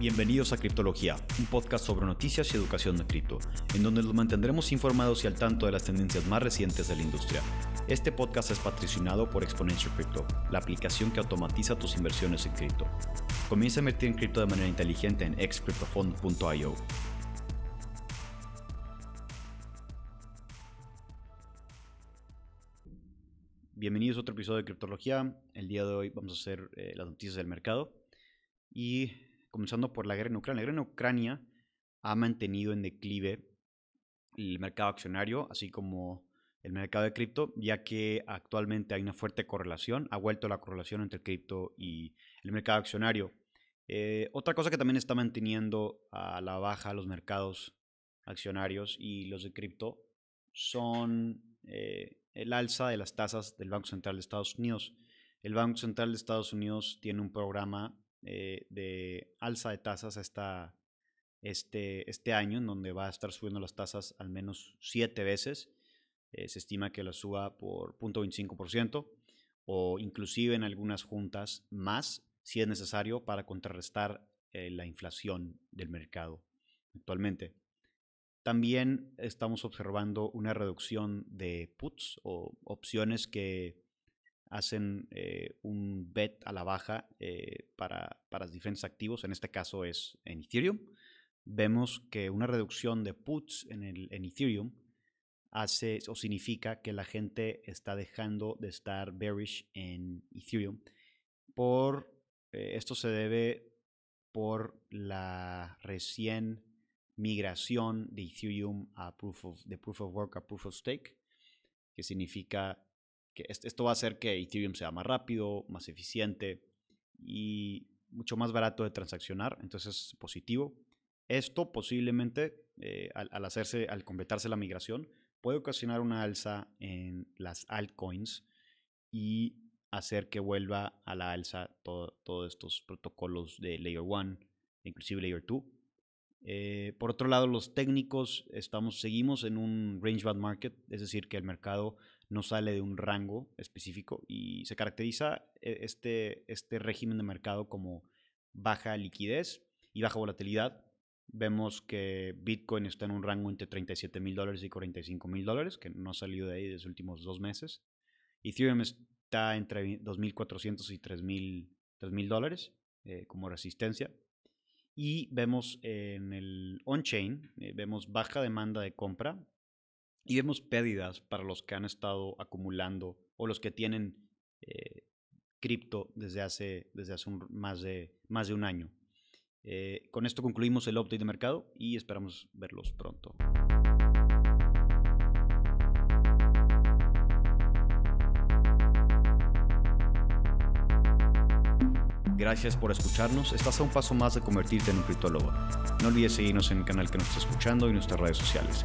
Bienvenidos a Criptología, un podcast sobre noticias y educación de cripto, en donde los mantendremos informados y al tanto de las tendencias más recientes de la industria. Este podcast es patrocinado por Exponential Crypto, la aplicación que automatiza tus inversiones en cripto. Comienza a invertir en cripto de manera inteligente en excryptofund.io. Bienvenidos a otro episodio de Criptología. El día de hoy vamos a hacer eh, las noticias del mercado. Y comenzando por la guerra en Ucrania. La guerra en Ucrania ha mantenido en declive el mercado accionario, así como el mercado de cripto, ya que actualmente hay una fuerte correlación, ha vuelto la correlación entre cripto y el mercado accionario. Eh, otra cosa que también está manteniendo a la baja los mercados accionarios y los de cripto son eh, el alza de las tasas del Banco Central de Estados Unidos. El Banco Central de Estados Unidos tiene un programa eh, de alza de tasas hasta este, este año, en donde va a estar subiendo las tasas al menos siete veces. Eh, se estima que lo suba por 0.25% o inclusive en algunas juntas más, si es necesario, para contrarrestar eh, la inflación del mercado actualmente. También estamos observando una reducción de puts o opciones que hacen eh, un bet a la baja eh, para, para diferentes activos, en este caso es en Ethereum. Vemos que una reducción de puts en, el, en Ethereum hace o significa que la gente está dejando de estar bearish en Ethereum. Por, eh, esto se debe por la recién migración de Ethereum a proof of, de Proof of Work a Proof of Stake, que significa esto va a hacer que Ethereum sea más rápido, más eficiente y mucho más barato de transaccionar, entonces es positivo. Esto posiblemente, eh, al, hacerse, al completarse la migración, puede ocasionar una alza en las altcoins y hacer que vuelva a la alza todos estos protocolos de Layer 1, inclusive Layer 2. Eh, por otro lado, los técnicos estamos, seguimos en un range band market, es decir, que el mercado no sale de un rango específico y se caracteriza eh, este, este régimen de mercado como baja liquidez y baja volatilidad. Vemos que Bitcoin está en un rango entre 37 mil dólares y 45 mil dólares, que no ha salido de ahí desde los últimos dos meses. Ethereum está entre 2.400 y 3.000 dólares eh, como resistencia. Y vemos en el on-chain, eh, vemos baja demanda de compra y vemos pérdidas para los que han estado acumulando o los que tienen eh, cripto desde hace, desde hace más, de, más de un año. Eh, con esto concluimos el update de mercado y esperamos verlos pronto. Gracias por escucharnos. Estás a un paso más de convertirte en un criptólogo. No olvides seguirnos en el canal que nos está escuchando y nuestras redes sociales